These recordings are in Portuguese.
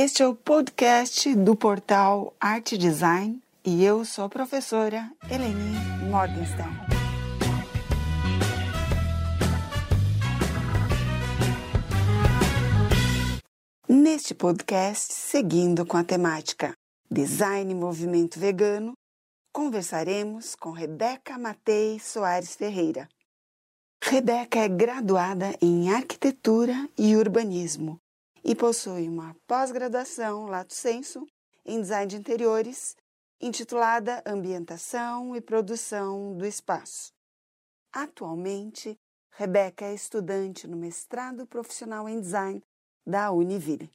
Este é o podcast do portal Arte Design e eu sou a professora Eleni Morgenstern. Neste podcast, seguindo com a temática Design e Movimento Vegano, conversaremos com Rebeca Matei Soares Ferreira. Rebeca é graduada em Arquitetura e Urbanismo e possui uma pós-graduação lato sensu em Design de Interiores, intitulada Ambientação e Produção do Espaço. Atualmente, Rebeca é estudante no mestrado profissional em Design da Univille.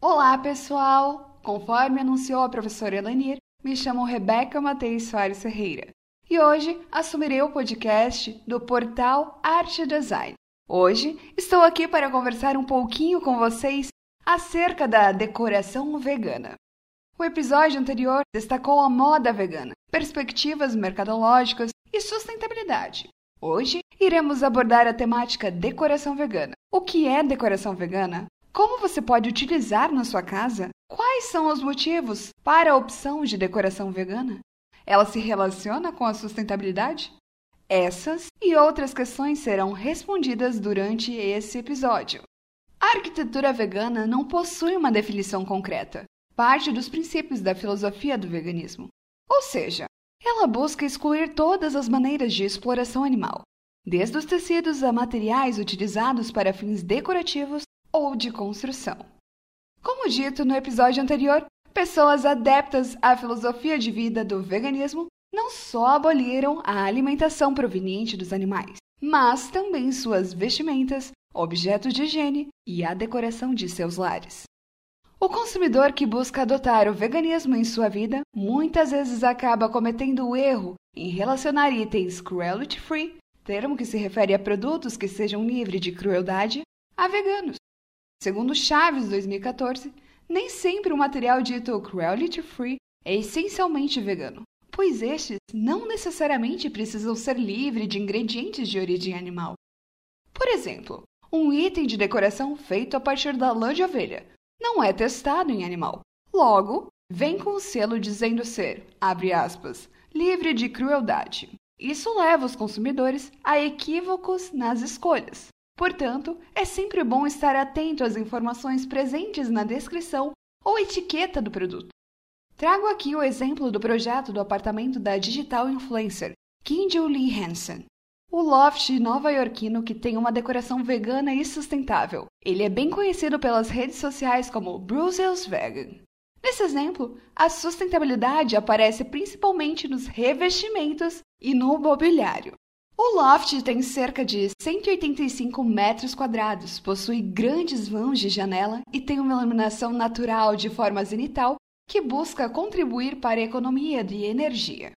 Olá, pessoal! Conforme anunciou a professora Elanir, me chamo Rebeca Matei Soares Ferreira e hoje assumirei o podcast do portal Arte Design. Hoje estou aqui para conversar um pouquinho com vocês acerca da decoração vegana. O episódio anterior destacou a moda vegana, perspectivas mercadológicas e sustentabilidade. Hoje iremos abordar a temática decoração vegana. O que é decoração vegana? Como você pode utilizar na sua casa? Quais são os motivos para a opção de decoração vegana? Ela se relaciona com a sustentabilidade? Essas e outras questões serão respondidas durante esse episódio. A arquitetura vegana não possui uma definição concreta, parte dos princípios da filosofia do veganismo. Ou seja, ela busca excluir todas as maneiras de exploração animal, desde os tecidos a materiais utilizados para fins decorativos ou de construção. Como dito no episódio anterior, pessoas adeptas à filosofia de vida do veganismo não só aboliram a alimentação proveniente dos animais, mas também suas vestimentas, objetos de higiene e a decoração de seus lares. O consumidor que busca adotar o veganismo em sua vida muitas vezes acaba cometendo o erro em relacionar itens cruelty free, termo que se refere a produtos que sejam livres de crueldade, a veganos. Segundo Chaves 2014, nem sempre o material dito cruelty free é essencialmente vegano, pois estes não necessariamente precisam ser livres de ingredientes de origem animal. Por exemplo, um item de decoração feito a partir da lã de ovelha não é testado em animal. Logo, vem com o selo dizendo ser, abre aspas, livre de crueldade. Isso leva os consumidores a equívocos nas escolhas. Portanto, é sempre bom estar atento às informações presentes na descrição ou etiqueta do produto. Trago aqui o exemplo do projeto do apartamento da digital influencer Kim Lee Hansen. O loft nova-iorquino que tem uma decoração vegana e sustentável. Ele é bem conhecido pelas redes sociais como Brussels Vegan. Nesse exemplo, a sustentabilidade aparece principalmente nos revestimentos e no mobiliário. O loft tem cerca de 185 metros quadrados, possui grandes vãos de janela e tem uma iluminação natural de forma zenital que busca contribuir para a economia de energia.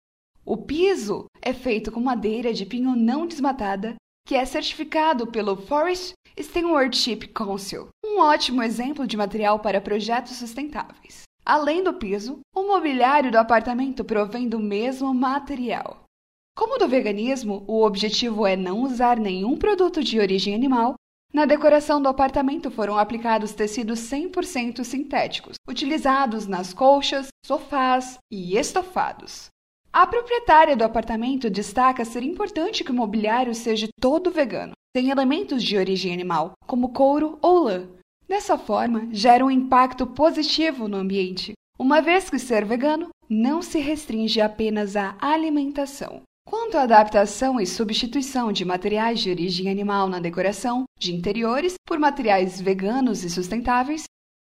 O piso é feito com madeira de pinho não desmatada, que é certificado pelo Forest Stewardship Council, um ótimo exemplo de material para projetos sustentáveis. Além do piso, o mobiliário do apartamento provém do mesmo material. Como do veganismo, o objetivo é não usar nenhum produto de origem animal, na decoração do apartamento foram aplicados tecidos 100% sintéticos, utilizados nas colchas, sofás e estofados. A proprietária do apartamento destaca ser importante que o mobiliário seja todo vegano, sem elementos de origem animal, como couro ou lã. Dessa forma, gera um impacto positivo no ambiente, uma vez que ser vegano não se restringe apenas à alimentação. Quanto à adaptação e substituição de materiais de origem animal na decoração de interiores por materiais veganos e sustentáveis,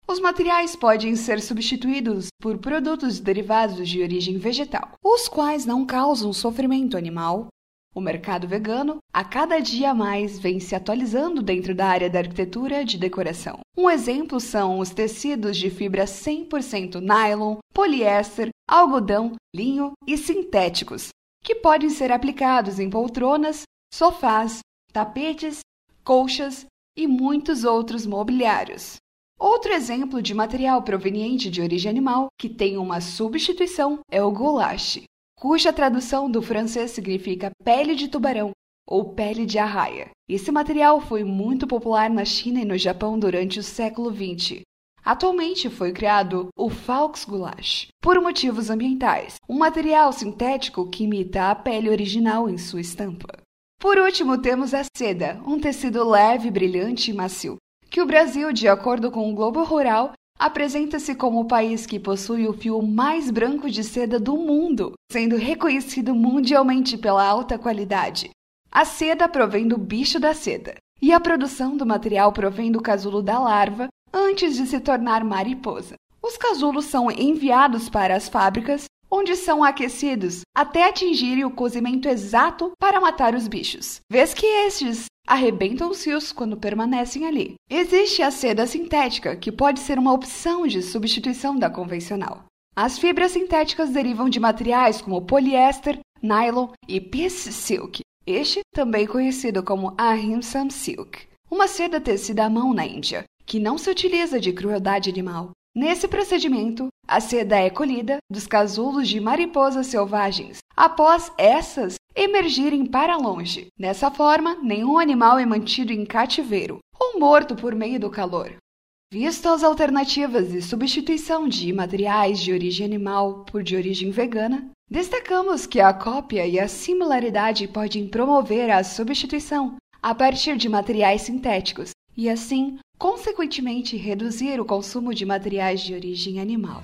os materiais podem ser substituídos por produtos derivados de origem vegetal, os quais não causam sofrimento animal. O mercado vegano, a cada dia mais, vem se atualizando dentro da área da arquitetura de decoração. Um exemplo são os tecidos de fibra 100% nylon, poliéster, algodão, linho e sintéticos, que podem ser aplicados em poltronas, sofás, tapetes, colchas e muitos outros mobiliários. Outro exemplo de material proveniente de origem animal que tem uma substituição é o goulash, cuja tradução do francês significa pele de tubarão ou pele de arraia. Esse material foi muito popular na China e no Japão durante o século XX. Atualmente foi criado o Falksgulash, por motivos ambientais, um material sintético que imita a pele original em sua estampa. Por último, temos a seda, um tecido leve, brilhante e macio, que o Brasil, de acordo com o Globo Rural, apresenta-se como o país que possui o fio mais branco de seda do mundo, sendo reconhecido mundialmente pela alta qualidade. A seda provém do bicho da seda, e a produção do material provém do casulo da larva antes de se tornar mariposa. Os casulos são enviados para as fábricas, onde são aquecidos até atingirem o cozimento exato para matar os bichos, vez que estes arrebentam os fios quando permanecem ali. Existe a seda sintética, que pode ser uma opção de substituição da convencional. As fibras sintéticas derivam de materiais como poliéster, nylon e piece silk, este também conhecido como ahimsa silk, uma seda tecida à mão na Índia, que não se utiliza de crueldade animal. Nesse procedimento, a seda é colhida dos casulos de mariposas selvagens, após essas emergirem para longe. Dessa forma, nenhum animal é mantido em cativeiro ou morto por meio do calor. Visto as alternativas de substituição de materiais de origem animal por de origem vegana, destacamos que a cópia e a similaridade podem promover a substituição a partir de materiais sintéticos e, assim, consequentemente reduzir o consumo de materiais de origem animal.